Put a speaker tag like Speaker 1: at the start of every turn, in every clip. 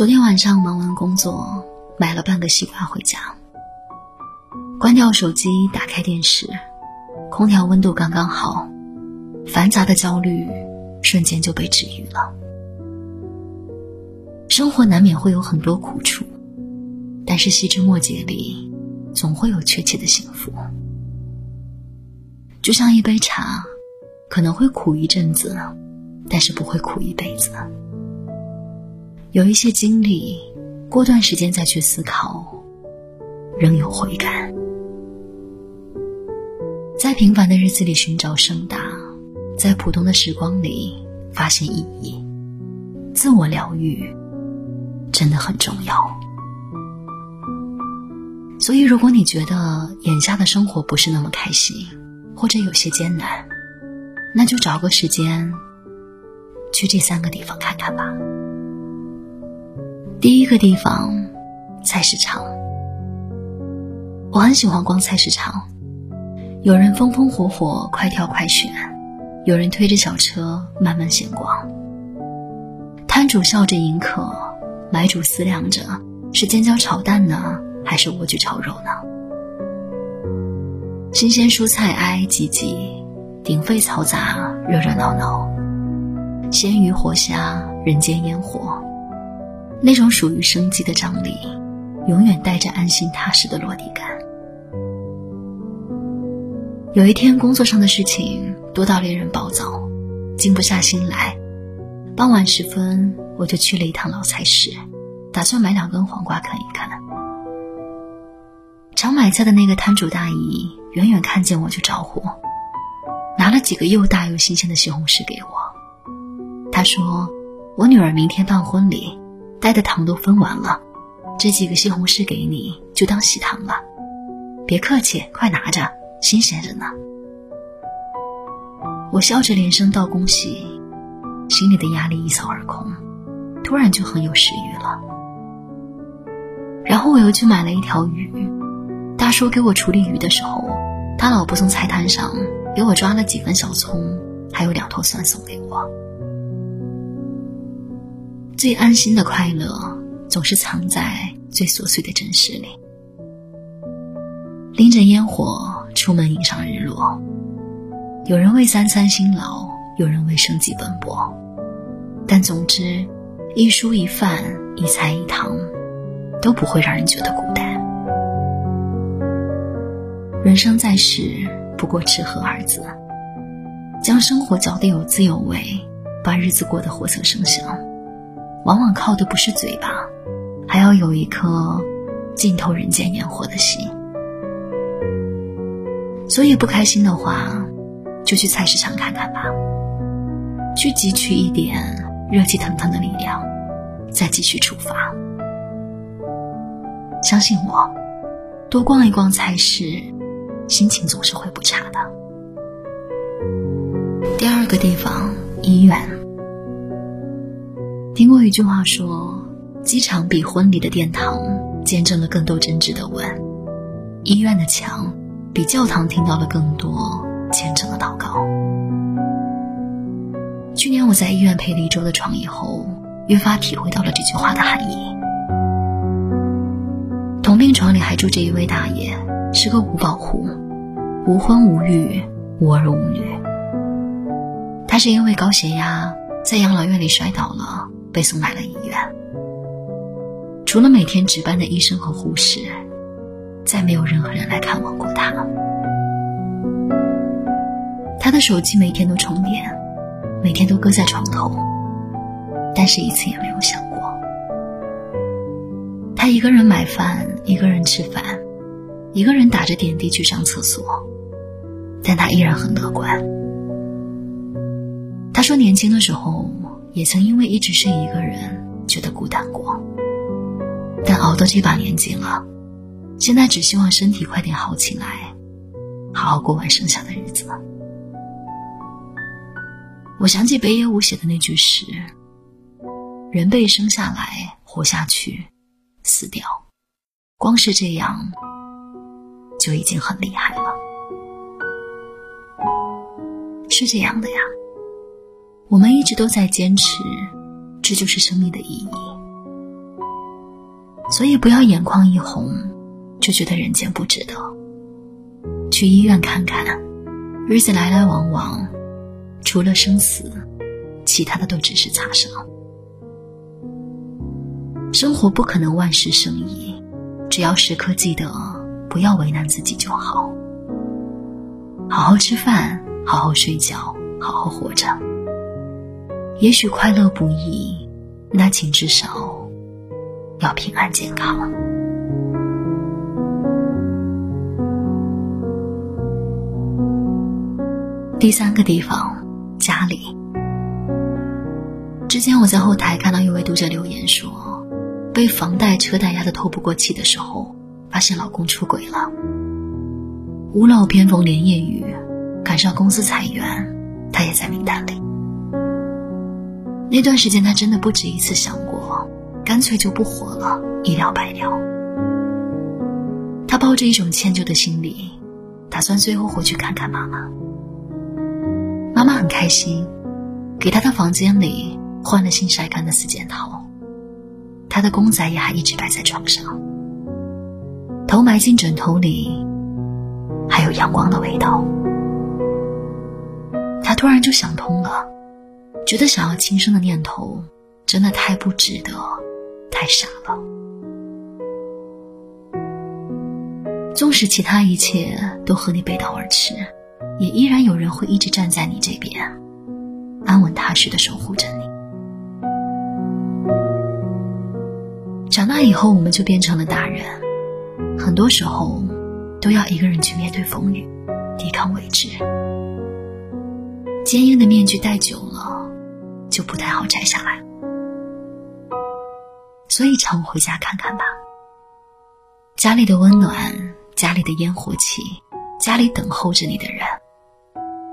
Speaker 1: 昨天晚上忙完工作，买了半个西瓜回家。关掉手机，打开电视，空调温度刚刚好，繁杂的焦虑瞬间就被治愈了。生活难免会有很多苦楚，但是细枝末节里，总会有确切的幸福。就像一杯茶，可能会苦一阵子，但是不会苦一辈子。有一些经历，过段时间再去思考，仍有回甘。在平凡的日子里寻找盛大，在普通的时光里发现意义，自我疗愈真的很重要。所以，如果你觉得眼下的生活不是那么开心，或者有些艰难，那就找个时间去这三个地方看看吧。第一个地方，菜市场。我很喜欢逛菜市场，有人风风火火、快挑快选，有人推着小车慢慢闲逛。摊主笑着迎客，买主思量着是尖椒炒蛋呢，还是莴苣炒肉呢？新鲜蔬菜挨挨挤挤，鼎沸嘈杂，热热闹闹，鲜鱼活虾，人间烟火。那种属于生机的张力，永远带着安心踏实的落地感。有一天，工作上的事情多到令人暴躁，静不下心来。傍晚时分，我就去了一趟老菜市，打算买两根黄瓜啃一啃。常买菜的那个摊主大姨远远看见我就招呼，拿了几个又大又新鲜的西红柿给我。他说：“我女儿明天办婚礼。”带的糖都分完了，这几个西红柿给你，就当喜糖了。别客气，快拿着，新鲜着呢。我笑着连声道恭喜，心里的压力一扫而空，突然就很有食欲了。然后我又去买了一条鱼，大叔给我处理鱼的时候，他老婆从菜摊上给我抓了几根小葱，还有两头蒜送给我。最安心的快乐，总是藏在最琐碎的真实里。拎着烟火出门迎上日落，有人为三餐辛劳，有人为生计奔波，但总之，一蔬一饭，一菜一汤，都不会让人觉得孤单。人生在世，不过吃喝二字，将生活嚼得有滋有味，把日子过得活色生香。往往靠的不是嘴巴，还要有一颗浸透人间烟火的心。所以不开心的话，就去菜市场看看吧，去汲取一点热气腾腾的力量，再继续出发。相信我，多逛一逛菜市，心情总是会不差的。第二个地方，医院。听过一句话说，机场比婚礼的殿堂见证了更多真挚的吻，医院的墙比教堂听到了更多虔诚的祷告。去年我在医院陪了一周的床以后，越发体会到了这句话的含义。同病床里还住着一位大爷，是个五保户，无婚无育，无儿无女。他是因为高血压在养老院里摔倒了。被送来了医院，除了每天值班的医生和护士，再没有任何人来看望过他。他的手机每天都充电，每天都搁在床头，但是一次也没有响过。他一个人买饭，一个人吃饭，一个人打着点滴去上厕所，但他依然很乐观。他说年轻的时候。也曾因为一直是一个人觉得孤单过，但熬到这把年纪了，现在只希望身体快点好起来，好好过完剩下的日子。我想起北野武写的那句诗：“人被生下来，活下去，死掉，光是这样就已经很厉害了。”是这样的呀。我们一直都在坚持，这就是生命的意义。所以不要眼眶一红就觉得人间不值得。去医院看看，日子来来往往，除了生死，其他的都只是擦伤。生活不可能万事胜意，只要时刻记得不要为难自己就好。好好吃饭，好好睡觉，好好活着。也许快乐不易，那请至少要平安健康。第三个地方，家里。之前我在后台看到一位读者留言说，被房贷车贷压得透不过气的时候，发现老公出轨了。屋漏偏逢连夜雨，赶上公司裁员，他也在名单里。那段时间，他真的不止一次想过，干脆就不活了，一了百了。他抱着一种歉疚的心理，打算最后回去看看妈妈。妈妈很开心，给他的房间里换了新晒干的四件套，他的公仔也还一直摆在床上，头埋进枕头里。还有阳光的味道，他突然就想通了，觉得想要轻生的念头真的太不值得，太傻了。纵使其他一切都和你背道而驰，也依然有人会一直站在你这边，安稳踏实的守护着你。长大以后，我们就变成了大人，很多时候。都要一个人去面对风雨，抵抗未知。坚硬的面具戴久了，就不太好摘下来。所以常回家看看吧。家里的温暖，家里的烟火气，家里等候着你的人，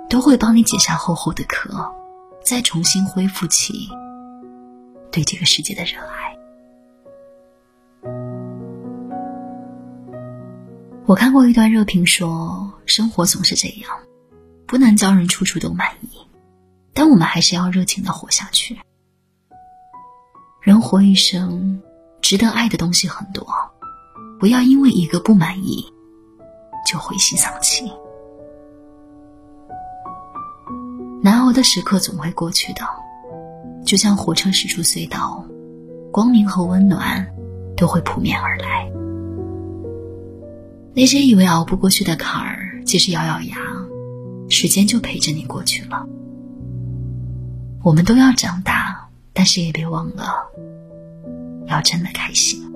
Speaker 1: 都会帮你解下厚厚的壳，再重新恢复起对这个世界的热爱。我看过一段热评，说生活总是这样，不能叫人处处都满意，但我们还是要热情的活下去。人活一生，值得爱的东西很多，不要因为一个不满意就灰心丧气。难熬的时刻总会过去的，就像火车驶出隧道，光明和温暖都会扑面而来。那些以为熬不过去的坎儿，其实咬咬牙，时间就陪着你过去了。我们都要长大，但是也别忘了，要真的开心。